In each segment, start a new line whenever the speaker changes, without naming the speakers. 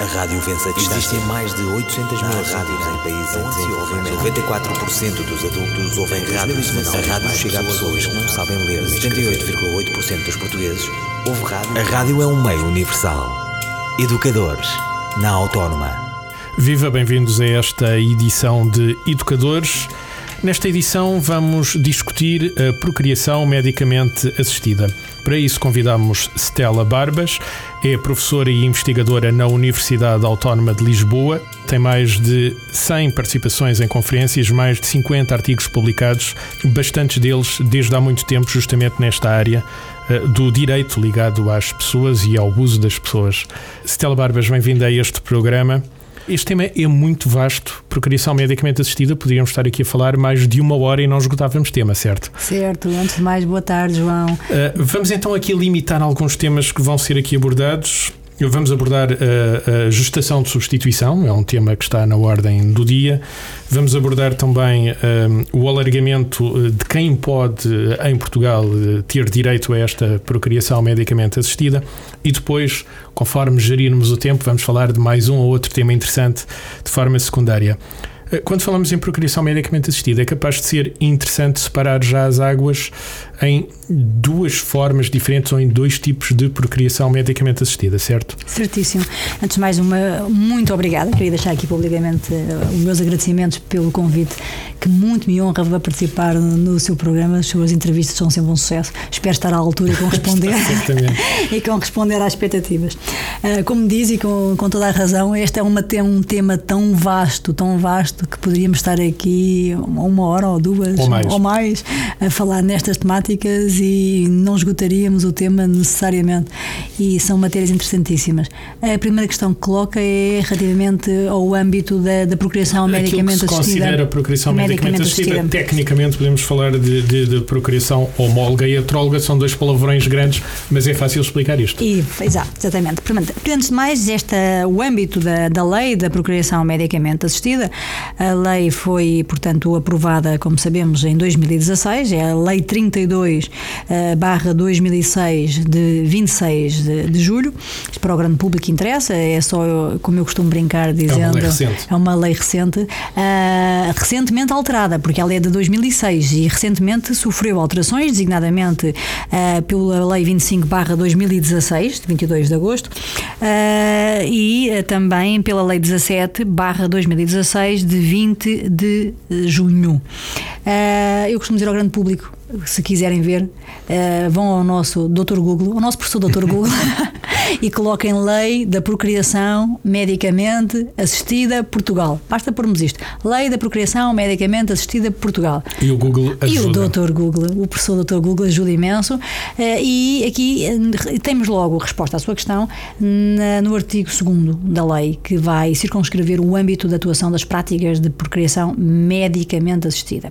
A rádio vence a distância. Existem mais de 800 mil rádios em países em desenvolvimento. 94% dos adultos ouvem rádio. A rádio chega a pessoas que não sabem ler. 78,8% dos portugueses ouvem rádio. A rádio é um meio universal. Educadores, na Autónoma.
Viva, bem-vindos a esta edição de Educadores. Nesta edição vamos discutir a procriação medicamente assistida. Para isso convidamos Stella Barbas, é professora e investigadora na Universidade Autónoma de Lisboa, tem mais de 100 participações em conferências, mais de 50 artigos publicados, bastantes deles desde há muito tempo justamente nesta área eh, do direito ligado às pessoas e ao uso das pessoas. Stella Barbas, bem-vinda a este programa. Este tema é muito vasto. Procriação medicamente assistida, podíamos estar aqui a falar mais de uma hora e não esgotávamos tema, certo?
Certo. Antes de mais, boa tarde, João. Uh,
vamos então aqui limitar alguns temas que vão ser aqui abordados. Vamos abordar a, a, gestação de substituição, é um tema que está na ordem do dia. Vamos abordar também um, o alargamento eh, de quem pode, em Portugal, eh, ter direito a esta procriação medicamente assistida. E depois, conforme gerirmos o tempo, vamos falar de mais um ou outro tema interessante de forma secundária. Eh, quando falamos em procriação medicamente assistida, é capaz de ser interessante separar já as águas em duas formas diferentes ou em dois tipos de procriação medicamente assistida, certo?
Certíssimo. Antes de mais, uma muito obrigada. Queria deixar aqui publicamente uh, os meus agradecimentos pelo convite, que muito me honra participar no seu programa. As suas entrevistas são sempre um sucesso. Espero estar à altura e corresponder, e corresponder às expectativas. Uh, como diz e com, com toda a razão, este é uma, um tema tão vasto, tão vasto, que poderíamos estar aqui uma hora ou duas
ou mais,
ou mais a falar nestas temáticas temáticas e não esgotaríamos o tema necessariamente. E são matérias interessantíssimas. A primeira questão que coloca é relativamente ao âmbito da, da procriação
Aquilo
medicamente
que se
assistida.
considera procriação medicamente, medicamente assistida. assistida. Tecnicamente podemos falar de, de, de, procriação homóloga e atróloga, são dois palavrões grandes, mas é fácil explicar isto.
E, exato, exatamente. Portanto, antes de mais, esta, o âmbito da, da lei da procriação medicamente assistida, a lei foi, portanto, aprovada, como sabemos, em 2016, é a Lei 32 2 eh, barra 2006 de 26 de, de julho. Isto para o grande público interessa, é só como eu costumo brincar dizendo. É
uma lei recente.
É uma lei recente, uh, recentemente alterada, porque ela é de 2006 e recentemente sofreu alterações, designadamente uh, pela Lei 25 barra 2016, de 22 de agosto, uh, e também pela Lei 17 barra 2016, de 20 de junho. eu costumo dizer ao grande público se quiserem ver, uh, vão ao nosso Dr. Google, ao nosso professor Dr. Google, e coloquem Lei da Procriação Medicamente Assistida Portugal. Basta pormos isto: Lei da Procriação Medicamente Assistida Portugal.
E o Google ajuda.
E o Dr. Google, o professor Dr. Google ajuda imenso. Uh, e aqui uh, temos logo a resposta à sua questão no artigo 2 da lei, que vai circunscrever o âmbito de atuação das práticas de procriação medicamente assistida.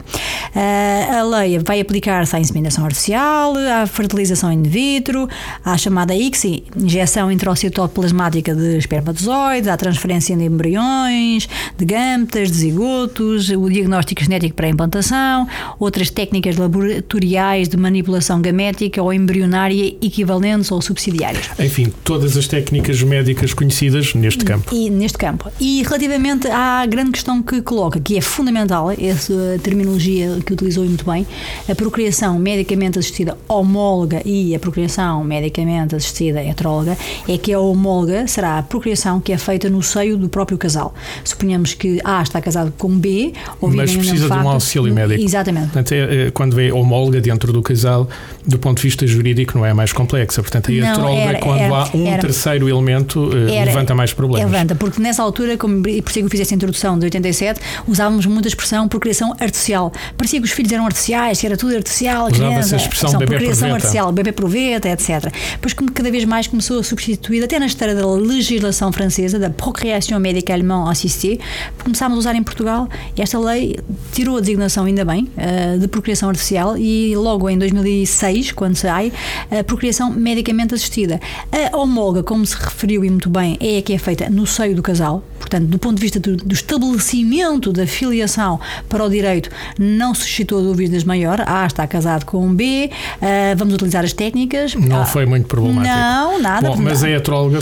a lei vai aplicar aplicar-se à inseminação artificial, à fertilização in vitro, à chamada ICSI, injeção introcitoplasmática de espermatozoides, à transferência de embriões, de gametas, de zigotos, o diagnóstico genético para a implantação, outras técnicas laboratoriais de manipulação gamética ou embrionária equivalentes ou subsidiárias.
Enfim, todas as técnicas médicas conhecidas neste campo.
E neste campo. E relativamente à grande questão que coloca, que é fundamental, essa terminologia que utilizou muito bem, a procriação medicamente assistida homóloga e a procriação medicamente assistida heteróloga é que a homóloga será a procriação que é feita no seio do próprio casal. Suponhamos que A está casado com B,
ou Mas precisa de um auxílio médico.
Exatamente.
Portanto, é, é, quando é homóloga dentro do casal, do ponto de vista jurídico, não é mais complexa. Portanto, a heteróloga, era, quando era, há um era, terceiro elemento, eh, levanta mais problemas.
Levanta, porque nessa altura, como por isso que eu fiz essa introdução de 87, usávamos muito a expressão procriação artificial. Parecia que os filhos eram artificiais, que era tudo artificial,
criança, a expressão bebê
procriação artificial, bebê proveta, etc. Pois como cada vez mais começou a substituir, até na história da legislação francesa, da procriação médicalement assistée, começámos a usar em Portugal e esta lei tirou a designação, ainda bem, eh, de procriação artificial e logo em 2006, quando sai, a procriação medicamente assistida. A homóloga, como se referiu e muito bem, é a que é feita no seio do casal, portanto, do ponto de vista do, do estabelecimento da filiação para o direito, não suscitou dúvidas maior. A está casado com um B, uh, vamos utilizar as técnicas.
Não ah, foi muito problemático.
Não, nada.
Bom, mas a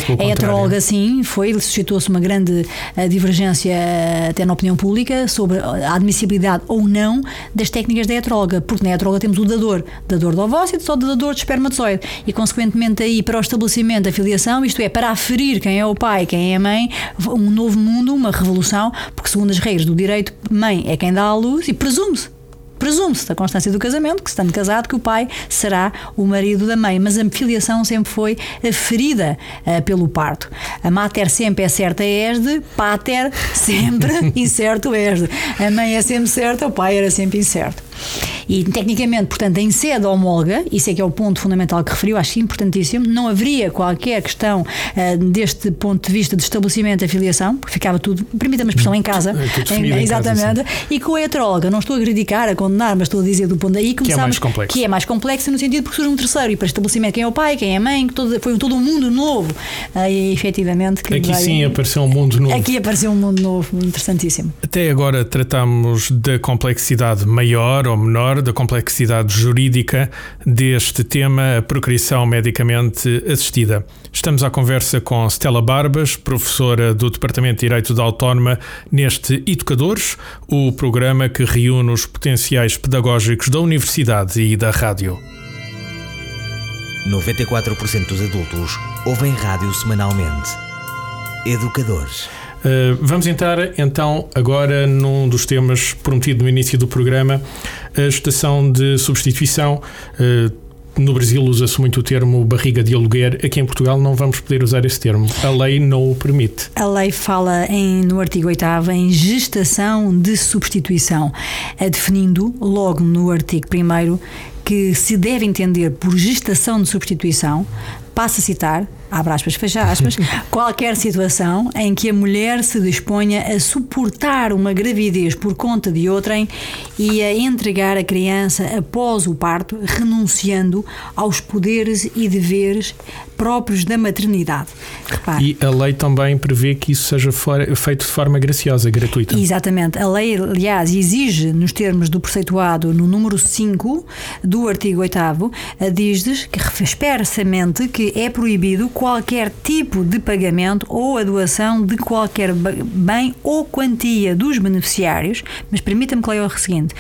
pelo
A heteróloga, sim, foi, suscitou-se uma grande uh, divergência uh, até na opinião pública sobre a admissibilidade ou não das técnicas da heteróloga, porque na heteróloga temos o dador, dador de ovócitos ou dador de espermatozoide, e consequentemente aí para o estabelecimento da filiação, isto é, para aferir quem é o pai, quem é a mãe, um novo mundo, uma revolução, porque segundo as regras do direito, mãe é quem dá à luz e presume-se presume-se da constância do casamento, que estando casado, que o pai será o marido da mãe, mas a filiação sempre foi ferida uh, pelo parto. A mater sempre é certa és de, pater sempre incerto és de. A mãe é sempre certa, o pai era sempre incerto. E tecnicamente, portanto, em sede homóloga, isso é que é o ponto fundamental que referiu, acho importantíssimo, não haveria qualquer questão uh, deste ponto de vista de estabelecimento da filiação, porque ficava tudo, permita-me a expressão, em casa.
É
em,
em
exatamente.
Casa,
e com a heteróloga, não estou a criticar, a condenar, mas estou a dizer do ponto daí
que é mais complexo.
Que é mais complexo no sentido porque surge um terceiro e para estabelecimento quem é o pai, quem é a mãe, que todo, foi todo um mundo novo. Aí, efetivamente. Que
aqui sim apareceu um mundo novo.
Aqui apareceu um mundo novo, interessantíssimo.
Até agora tratamos da complexidade maior ou menor, da complexidade jurídica deste tema, a procriação medicamente assistida. Estamos à conversa com Stella Barbas, professora do Departamento de Direito da Autónoma, neste Educadores, o programa que reúne os potenciais pedagógicos da universidade e da rádio.
94% dos adultos ouvem rádio semanalmente. Educadores.
Uh, vamos entrar então agora num dos temas prometido no início do programa, a estação de substituição. Uh, no Brasil usa-se muito o termo barriga de aluguer. Aqui em Portugal não vamos poder usar esse termo. A lei não o permite.
A lei fala em, no artigo 8 em gestação de substituição, definindo logo no artigo 1 que se deve entender por gestação de substituição, passa a citar, abre aspas, fecha aspas, qualquer situação em que a mulher se disponha a suportar uma gravidez por conta de outrem e a entregar a criança após o parto, renunciando aos poderes e deveres próprios da maternidade.
Repare. E a lei também prevê que isso seja feito de forma graciosa, gratuita.
Exatamente. A lei, aliás, exige, nos termos do preceituado no número 5 do artigo 8, diz que expressamente que é proibido qualquer tipo de pagamento ou a doação de qualquer bem ou quantia dos beneficiários, mas permita-me que leia o seguinte: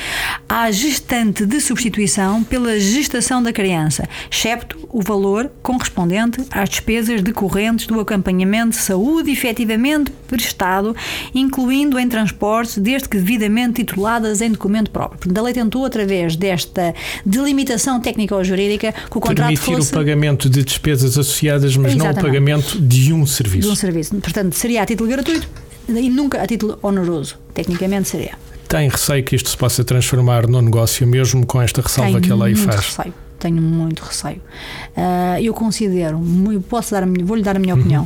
à gestante de substituição pela gestação da criança, excepto o valor correspondente às despesas decorrentes do acompanhamento de saúde efetivamente prestado, incluindo em transportes, desde que devidamente tituladas em documento próprio. Portanto, a lei tentou, através desta delimitação técnico-jurídica, que o contrato
Permitir
fosse...
o pagamento de despesas associadas, mas Exatamente. não o pagamento de um serviço.
De um serviço. Portanto, seria a título gratuito e nunca a título oneroso. Tecnicamente seria.
Tem receio que isto se possa transformar no negócio, mesmo com esta ressalva
Tenho
que a lei
muito
faz?
Receio. Tenho muito receio. Uh, eu considero, posso dar vou-lhe dar a minha uhum. opinião.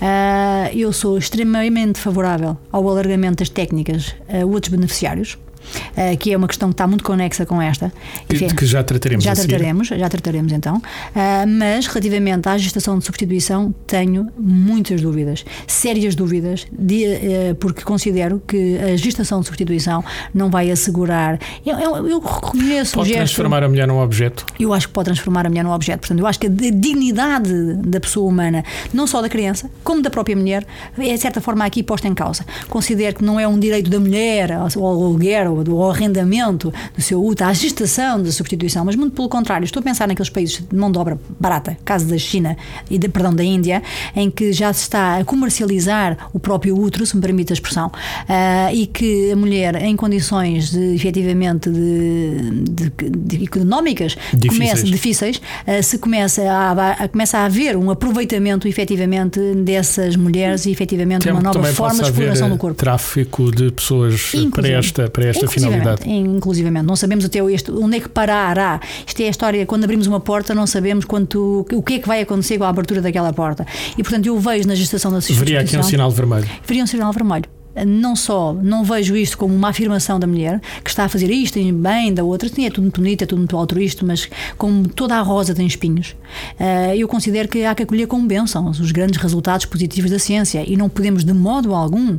Uh, eu sou extremamente favorável ao alargamento das técnicas a outros beneficiários uh, que é uma questão que está muito conexa com esta.
Enfim, que já trataremos.
Já trataremos, já trataremos então. Uh, mas relativamente à gestação de substituição, tenho muitas dúvidas, sérias dúvidas, de, uh, porque considero que a gestação de substituição não vai assegurar. Eu, eu, eu reconheço
pode
o gesto.
transformar a mulher num objeto?
Eu acho que pode transformar a mulher num objeto. Portanto, eu acho que a dignidade da pessoa humana, não só da criança, como da própria mulher, é de certa forma aqui posta em causa. Considero que não é um direito da mulher ao aluguer ou do arrendamento do seu útero, à gestação da substituição, mas muito pelo contrário. Estou a pensar naqueles países de mão de obra barata, caso da China e de, perdão, da Índia, em que já se está a comercializar o próprio útero, se me permite a expressão, uh, e que a mulher em condições de, efetivamente de, de, de económicas
difíceis,
começa, difíceis uh, se começa a, a, começa a haver um aproveitamento efetivamente dessas mulheres e efetivamente
Tem,
uma nova forma de exploração do corpo.
Tráfico de pessoas para esta, para esta finalidade.
Inclusivamente, não sabemos até este, onde é que parará. Isto é a história, quando abrimos uma porta, não sabemos quanto, o que é que vai acontecer com a abertura daquela porta. E portanto, eu vejo na gestação da substituição.
Veria aqui um sinal vermelho.
Veria um sinal vermelho não só não vejo isto como uma afirmação da mulher que está a fazer isto e bem da outra, sim, é tudo muito bonito, é tudo muito altruísta, mas como toda a rosa tem espinhos, uh, eu considero que há que acolher como bênção os grandes resultados positivos da ciência e não podemos de modo algum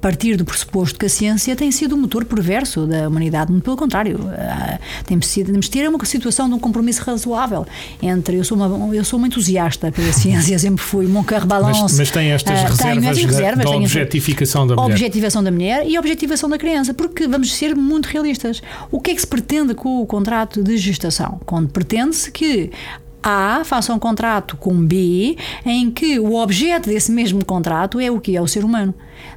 partir do pressuposto que a ciência tem sido o motor perverso da humanidade, muito pelo contrário, uh, temos, temos de ter uma situação de um compromisso razoável entre eu sou uma, eu sou uma entusiasta pela ciência, sempre fui, mon cœur balance.
Mas, mas tem estas reservas, da, reservas da objetificação da mulher
objetivação da mulher e objetivação da criança, porque vamos ser muito realistas. O que é que se pretende com o contrato de gestação? Quando pretende-se que a faça um contrato com B em que o objeto desse mesmo contrato é o que? É o ser humano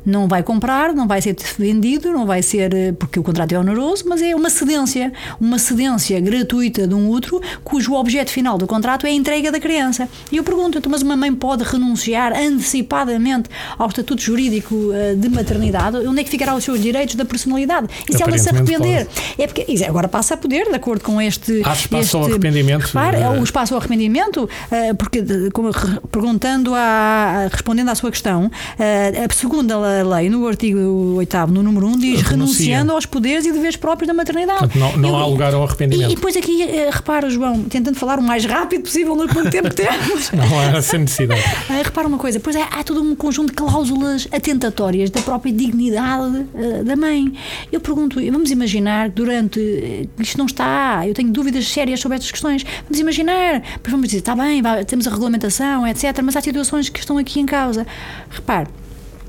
não vai comprar, não vai ser vendido, não vai ser eh, porque o contrato é oneroso, mas é uma cedência, uma cedência gratuita de um outro, cujo objeto final do contrato é a entrega da criança. E eu pergunto, então, mas uma mãe pode renunciar antecipadamente ao estatuto jurídico eh, de maternidade? Onde é que ficará os seus direitos da personalidade? E se ela se arrepender? Pode. É porque agora passa a poder, de acordo com este.
Há espaço este, ao arrependimento?
Repare, é o espaço ao arrependimento, eh, porque como, perguntando a, respondendo à sua questão, a segunda lei, no artigo 8, no número 1, diz renunciando aos poderes e deveres próprios da maternidade.
Portanto, não, não Eu, há lugar ao arrependimento.
E, e depois aqui, eh, repara, João, tentando falar o mais rápido possível no pouco tempo que temos.
não há essa necessidade.
Uh, repara uma coisa, pois é, há todo um conjunto de cláusulas atentatórias da própria dignidade uh, da mãe. Eu pergunto, vamos imaginar durante. Isto não está, eu tenho dúvidas sérias sobre estas questões. Vamos imaginar, pois vamos dizer, está bem, vai, temos a regulamentação, etc., mas há situações que estão aqui em causa. Repare,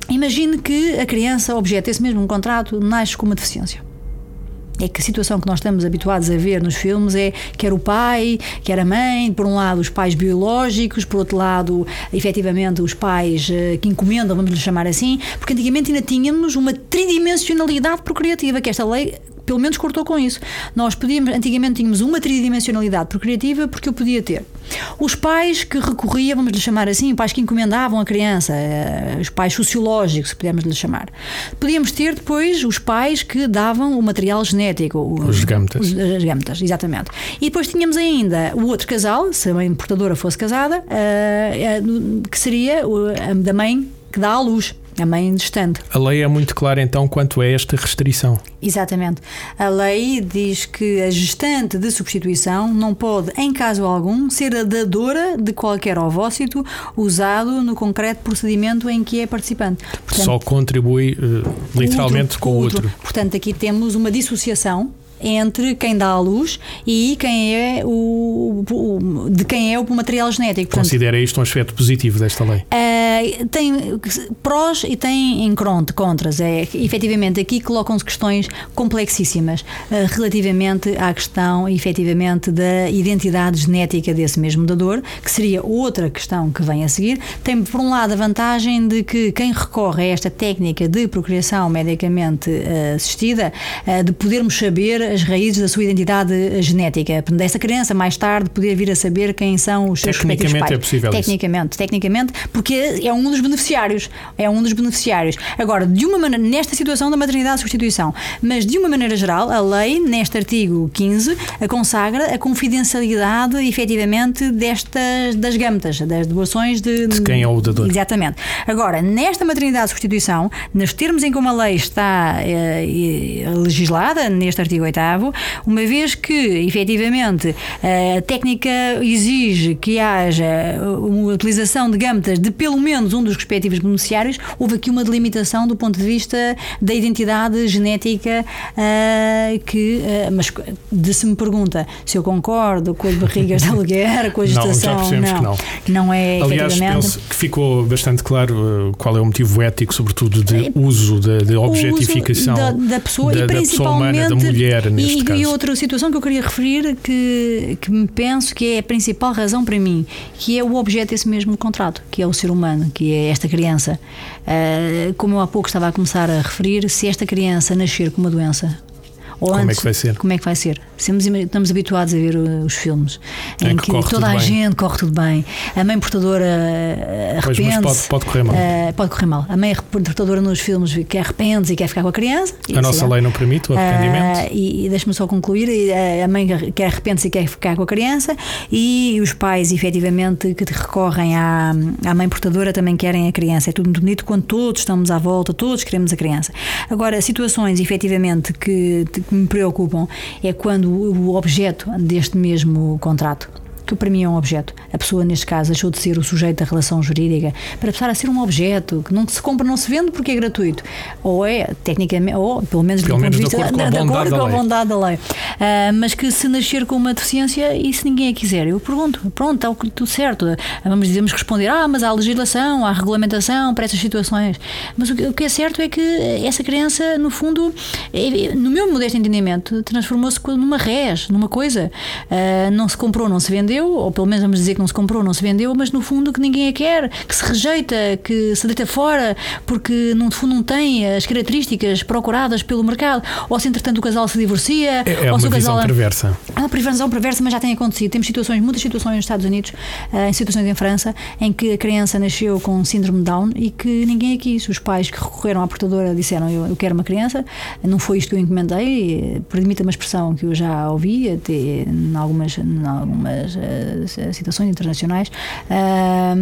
Imagine que a criança, objeto desse mesmo contrato, nasce com uma deficiência. É que a situação que nós estamos habituados a ver nos filmes é quer o pai, quer a mãe, por um lado os pais biológicos, por outro lado, efetivamente, os pais uh, que encomendam, vamos lhe chamar assim, porque antigamente ainda tínhamos uma tridimensionalidade procriativa, que esta lei pelo menos cortou com isso. Nós podíamos, antigamente tínhamos uma tridimensionalidade procriativa porque eu podia ter. Os pais que recorriam, vamos lhe chamar assim, pais que encomendavam a criança, eh, os pais sociológicos, podemos lhe chamar. Podíamos ter depois os pais que davam o material genético.
Os gametas.
Os gametas, exatamente. E depois tínhamos ainda o outro casal, se a mãe portadora fosse casada, eh, eh, que seria a da mãe que dá à luz a mãe distante.
A lei é muito clara então quanto a esta restrição.
Exatamente. A lei diz que a gestante de substituição não pode, em caso algum, ser a dadora de qualquer ovócito usado no concreto procedimento em que é participante.
Portanto, Só contribui uh, literalmente outro, com o outro. outro.
Portanto, aqui temos uma dissociação entre quem dá a luz e quem é o, o de quem é o material genético.
Portanto, Considera isto um aspecto positivo desta lei?
Uh, tem prós e tem em contras. É, efetivamente, aqui colocam-se questões complexíssimas uh, relativamente à questão, efetivamente, da identidade genética desse mesmo dador, que seria outra questão que vem a seguir. Tem, por um lado, a vantagem de que quem recorre a esta técnica de procriação medicamente uh, assistida, de podermos saber as raízes da sua identidade genética. Dessa criança, mais tarde, poder vir a saber quem são os seus respectivos pais.
é possível
Tecnicamente,
isso.
tecnicamente, porque é um dos beneficiários. É um dos beneficiários. Agora, de uma maneira, nesta situação da maternidade de substituição, mas de uma maneira geral, a lei, neste artigo 15, consagra a confidencialidade, efetivamente, destas, das gametas, das doações de.
De quem é o dador.
Exatamente. Agora, nesta maternidade de substituição, nos termos em como a lei está eh, legislada, neste artigo 8 uma vez que, efetivamente, a técnica exige que haja uma utilização de gametas de pelo menos um dos respectivos beneficiários, houve aqui uma delimitação do ponto de vista da identidade genética uh, que, mas de se me pergunta se eu concordo com as barrigas de aluguer, com a gestação,
não, não, que não.
não é
Aliás, penso que ficou bastante claro qual é o motivo ético, sobretudo de uso, de, de objetificação
da, da, pessoa
da,
e principalmente
da pessoa humana, da mulher neste
e,
caso.
E outra situação que eu queria referir que, que me penso que é a principal razão para mim, que é o objeto desse mesmo contrato, que é o ser humano, que é esta criança. Uh, como eu há pouco estava a começar a referir, se esta criança nascer com uma doença Ou
como
antes,
é que vai ser?
Como é que vai ser? Estamos, habituados a ver uh, os filmes em,
Em
que,
que
toda a
bem.
gente corre tudo bem. A mãe portadora uh, arrepende-se.
pode, pode correr mal.
Uh, pode correr mal. A mãe portadora nos filmes que arrepende-se e quer ficar com a criança.
a nossa
Isso,
lei não permite o arrependimento.
ah, e e deixa-me só concluir: eh, a mãe que arrepende-se e quer ficar com a criança, e os pais, efetivamente, que recorrem à, à mãe portadora também querem a criança. É tudo muito bonito quando todos estamos à volta, todos queremos a criança. Agora, situações, efetivamente, que, que me preocupam é quando o objeto deste mesmo contrato que para mim é um objeto. A pessoa, neste caso, deixou de ser o sujeito da relação jurídica para passar a ser um objeto que não se compra, não se vende porque é gratuito. Ou é, tecnicamente, ou pelo menos
Pelo
do
menos
ponto
de
de vista
acordo com a
de
bondade
acordo
da
com a
lei.
bondade da lei. Ah, mas que se nascer com uma deficiência e se ninguém a quiser, eu pergunto, pronto, está o que- tudo certo. Vamos dizemos responder, ah, mas há legislação, há regulamentação para essas situações. Mas o que, é certo é que essa criança, no fundo, é- no meu modesto entendimento, transformou-se numa res, numa coisa. Ah, não se comprou, não se vendeu, ou pelo menos vamos dizer que não se comprou, não se vendeu, mas no fundo que ninguém a quer, que se rejeita, que se deita fora, porque no fundo não tem as características procuradas pelo mercado, ou se entretanto o casal se divorcia,
É, é
ou se
uma
o casal.
perversa.
É uma prevenção perversa, mas já tem acontecido. Temos situações, muitas situações nos Estados Unidos, eh, em situações em França, em que a criança nasceu com síndrome Down e que ninguém a quis. Os pais que recorreram à portadora disseram: Eu, eu quero uma criança, não foi isto que eu encomendei, eh, permita uma expressão que eu já ouvi até em algumas, em algumas situações internacionais. ah,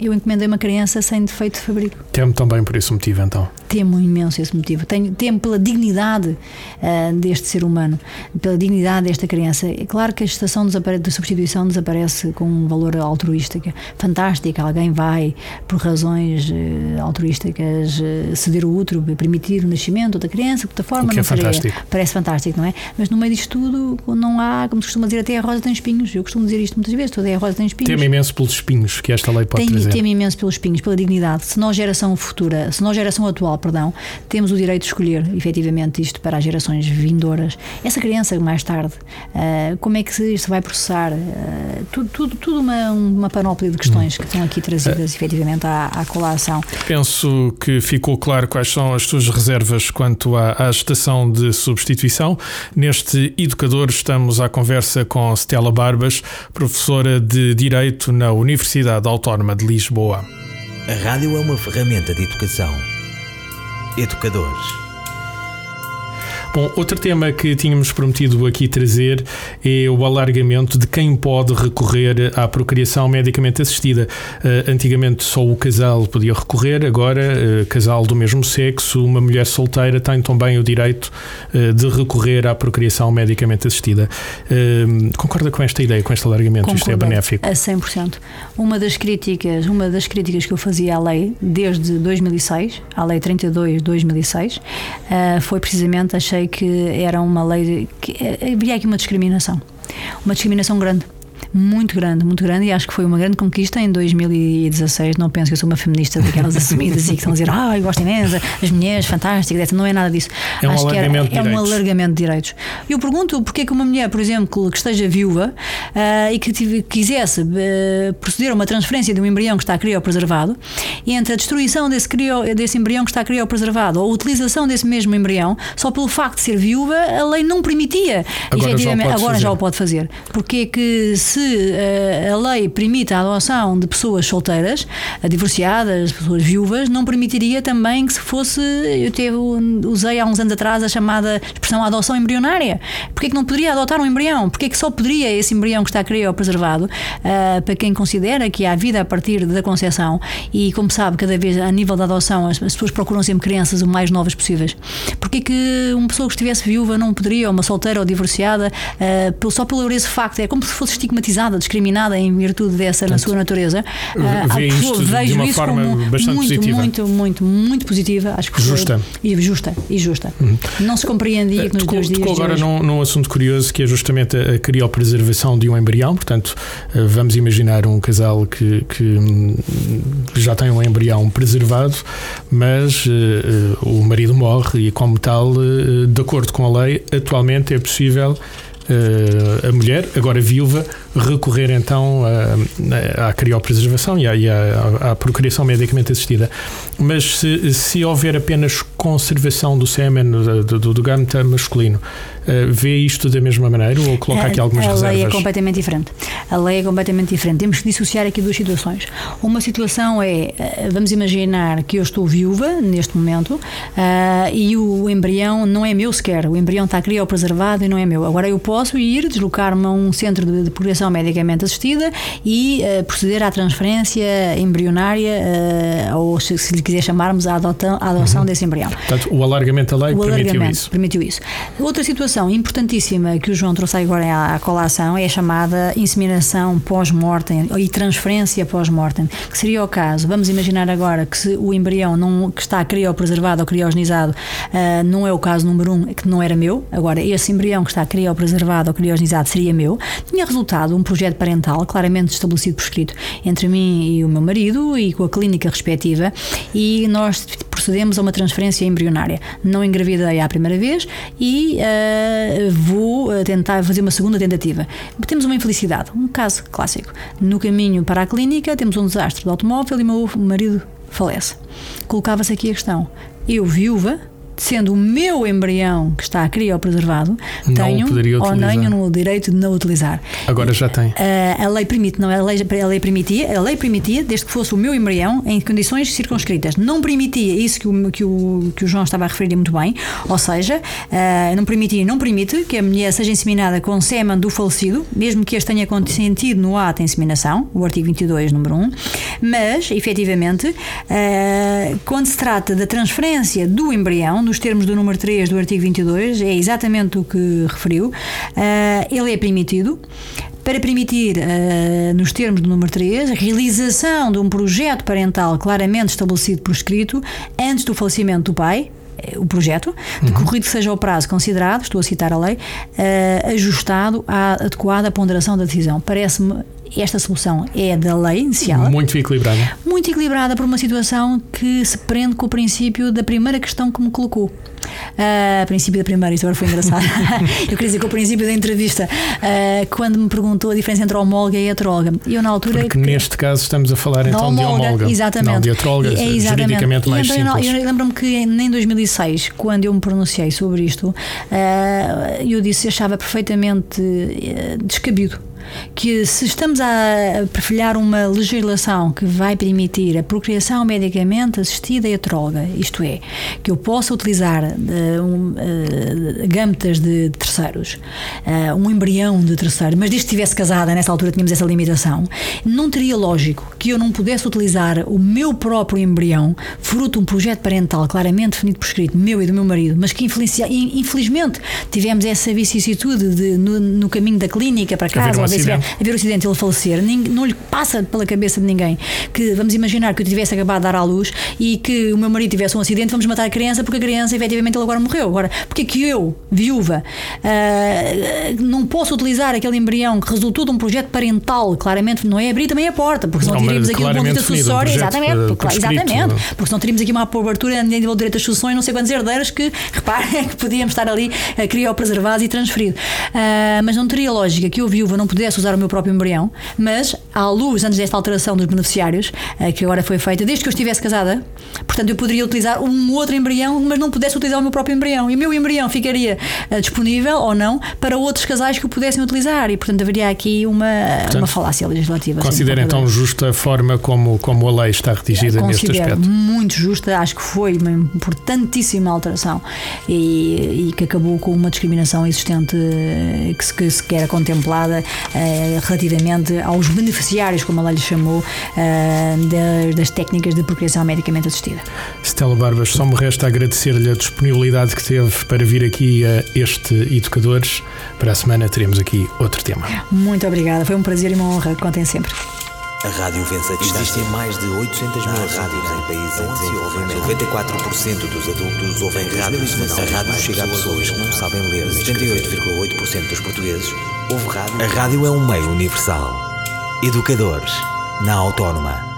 eu encomendei uma criança sem defeito de fabrico.
Temo também por esse motivo, então.
Temo imenso esse motivo. Tenho, temo pela dignidade ah, deste ser humano, pela dignidade desta criança. É claro que a estação desapare- de substituição desaparece com um valor altruístico fantástico. Alguém vai, por razões eh, altruísticas, eh, ceder o útero, permitir o nascimento da criança, de outra forma.
O que é fantástico.
Parece fantástico, não é? Mas no meio disto tudo, não há, como se costuma dizer, até a rosa tem espinhos. Eu costumo dizer isto muitas vezes: toda a rosa tem espinhos.
Temo imenso pelos espinhos que esta lei pode
Tenho,
trazer.
temo imenso pelos espinhos, pela dignidade. Se nós, geração futura, se nós, geração atual, perdão, temos o direito de escolher, efetivamente, isto para as gerações vindouras, essa criança mais tarde, ah, como é que isto vai processar? Ah, tudo, tudo, tudo uma, uma panóplia de questões que estão aqui trazidas, efetivamente, à, à colação.
Penso que ficou claro quais são as suas reservas quanto à, à estação de substituição. Neste Educador estamos à conversa com Stella Barbas, professora de Direito na Universidade Autónoma de Lisboa.
A rádio é uma ferramenta de educação. Educadores.
Bom, outro tema que tínhamos prometido aqui trazer é o alargamento de quem pode recorrer à procriação medicamente assistida. Eh, antigamente só o casal podia recorrer, agora, eh, casal do mesmo sexo, uma mulher solteira tem também o direito eh, de recorrer à procriação medicamente assistida. Eh, concorda com esta ideia, com este alargamento? Isto é
Concordo
benéfico?
A 100%. Uma das críticas, uma das críticas que eu fazia à lei desde 2006, à lei 32 de 2006, eh, foi precisamente achei que era uma lei que eh, havia aqui uma discriminação, uma discriminação grande. Muito grande, muito grande, e acho que foi uma grande conquista em 2016. Não penso que eu sou uma feminista daquelas assumidas e que estão a dizer, ah, eu gosto imensa, as mulheres, fantásticas, etc. não é nada disso.
É um
acho que era-
alargamento de
é um alargamento de direitos. Eu pergunto porque é que uma mulher, por exemplo, que esteja viúva ah, e que tive- quisesse eh, proceder a uma transferência de um embrião que está criopreservado, entre a destruição desse, crio, desse embrião que está criopreservado ou a utilização desse mesmo embrião, só pelo facto de ser viúva, a lei não permitia.
Agora já o
agora já o pode fazer. Porque é que se eh, a lei permite a adoção de pessoas solteiras, divorciadas, pessoas viúvas, não permitiria também que se fosse, eu teve, usei há uns anos atrás a chamada expressão adoção embrionária. Porquê que não poderia adotar um embrião? Porquê que só poderia esse embrião que está criopreservado, eh, para quem considera que há vida a partir da concepção e como sabe, cada vez a nível da adoção as, as pessoas procuram sempre crianças o mais novas possíveis. Porquê que uma pessoa que estivesse viúva não poderia, ou uma solteira ou divorciada, pelo- só pelo esse facto, é como se fosse estigmatizada, discriminada em virtude dessa na sua natureza.
Vê
a
isto
pessoa-
de
vejo
uma
isso
forma
como
bastante
muito,
positiva.
muito, muito, muito positiva. Acho que
Justa. Uhum.
e justa e justa. Não se compreendia que nos
Tocou,
dias
tocou agora
hoje-
num, num assunto curioso que é justamente a, a criopreservação de um embrião. Portanto, eh, vamos imaginar um casal que, que, hum, já tem um embrião preservado, mas eh, eh, o marido morre e, como tal, eh, de acordo com a lei, atualmente é possível eh, a mulher, agora viúva, recorrer então à, à criopreservação e à, e à, à procriação medicamente assistida. Mas se, se houver apenas conservação do sêmen, do, do, do gameta masculino, uh, vê isto da mesma maneira ou coloca aqui algumas
a
reservas?
A lei é completamente diferente. A lei é completamente diferente. Temos que dissociar aqui duas situações. Uma situação é, eh, vamos imaginar que eu estou viúva neste momento uh, e o embrião não é meu sequer. O embrião está criopreservado e não é meu. Agora eu posso ir deslocar-me a um centro de, de procriação medicamente assistida e uh, proceder à transferência embrionária uh, ou se, se lhe quiser chamarmos a, adotão, a adoção uhum. desse embrião.
Portanto, o alargamento da lei o permitiu isso.
permitiu isso. Outra situação importantíssima que o João trouxe agora à colação é a chamada inseminação pós-mortem e transferência pós-mortem, que seria o caso, vamos imaginar agora que se o embrião não, que está criopreservado ou criogenizado uh, não é o caso número um, que não era meu, agora esse embrião que está criopreservado ou criogenizado seria meu, tinha resultado um projeto parental claramente estabelecido por escrito entre mim e o meu marido e com a clínica respectiva e nós procedemos a uma transferência embrionária. Não engravidei à primeira vez e uh, vou eh, tentar fazer uma segunda tentativa. Temos uma infelicidade, um caso clássico. No caminho para a clínica, temos um desastre de automóvel e o meu marido falece. Colocava-se aqui a questão: eu, viúva, sendo o meu embrião que está criopreservado, não tenho ou tenho o direito de não utilizar.
Agora já tem.
Uh, a lei permite, não? A lei, a lei permitia, a lei permitia, desde que fosse o meu embrião, em condições circunscritas. Não permitia isso que o, que o, que o João estava a referir muito bem, ou seja, uh, não permitia, não permite que a mulher seja inseminada com sêmen do falecido, mesmo que este tenha consentido no ato de inseminação, o artigo 22, número 1, mas, efetivamente, uh, quando se trata da transferência do embrião, nos termos do número 3 do artigo 22, é exatamente o que referiu. Uh, ele é permitido para permitir, uh, nos termos do número 3, a realização de um projeto parental claramente estabelecido por escrito antes do falecimento do pai, eh, o projeto, decorrido uhum. seja o prazo considerado, estou a citar a lei, uh, ajustado à adequada ponderação da decisão. Parece-me esta solução é da lei inicial.
Muito equilibrada.
Muito equilibrada por uma situação que se prende com o princípio da primeira questão que me colocou. Uh, princípio da primeira, isto agora foi engraçado. eu queria dizer que o princípio da entrevista, uh, quando me perguntou a diferença entre homóloga e heteróloga, eu na altura.
Porque que, neste caso estamos a falar então homóloga, de homóloga.
Exatamente.
Não, de heteróloga, é, exatamente. juridicamente mais
então,
simples.
Eu, eu lembro-me que em 2006, quando eu me pronunciei sobre isto, uh, eu disse achava perfeitamente descabido que se estamos a perfilhar uma legislação que vai permitir a procriação medicamente assistida e heteróloga, isto é, que eu possa utilizar uh, um, uh, gametas de terceiros, uh, um embrião de terceiro, mas desde que estivesse casada, nessa altura tínhamos essa limitação, não teria lógico que eu não pudesse utilizar o meu próprio embrião, fruto de um projeto parental claramente definido por escrito, meu e do meu marido, mas que infelizmente tivemos essa vicissitude de, no, no caminho da clínica para casa, acidente. haver o acidente ele falecer, não lhe passa pela cabeça de ninguém que vamos imaginar que eu tivesse acabado de dar à luz e que o meu marido tivesse um acidente, vamos matar a criança porque a criança efetivamente ele agora morreu. Agora, porque é que eu, viúva, uh, não posso utilizar aquele embrião que resultou de um projeto parental, claramente não é abrir também a porta, porque senão teríamos aqui uma conduta sucessória, um exatamente, uh, porque, exatamente, porque senão teríamos aqui uma abertura a nível de direito às sucessões, não sei quantos herdeiros que, reparem, que podíamos estar ali uh, criopreservados e transferidos. Uh, mas não teria lógica que eu, viúva, não pudesse usar o meu próprio embrião, mas à luz, antes desta alteração dos beneficiários, eh, que agora foi feita, desde que eu estivesse casada, portanto eu poderia utilizar um outro embrião, mas não pudesse utilizar o meu próprio embrião. E o meu embrião ficaria eh, disponível ou não para outros casais que o pudessem utilizar. E portanto haveria aqui uma, portanto, uma falácia legislativa.
Considera então justa a forma como, como a lei está redigida neste aspecto?
Muito justa, acho que foi uma importantíssima alteração e, e que acabou com uma discriminação existente eh, que, se, que sequer era contemplada relativamente aos beneficiários, como a lei lhe chamou, eh, das técnicas de procriação medicamente assistida.
Stella Barbas, só me resta agradecer-lhe a disponibilidade que teve para vir aqui a este Educadores. Para a semana teremos aqui outro tema.
Muito obrigada, foi um prazer e uma honra. Contem sempre.
A rádio vence a distância. Existem mais de 800 mil rádios em países em desenvolvimento. 94% dos adultos ouvem rádio. A rádio chega a pessoas que não sabem ler. 78,8% dos portugueses ouvem rádio. A rádio é um meio universal. Educadores, na Autónoma.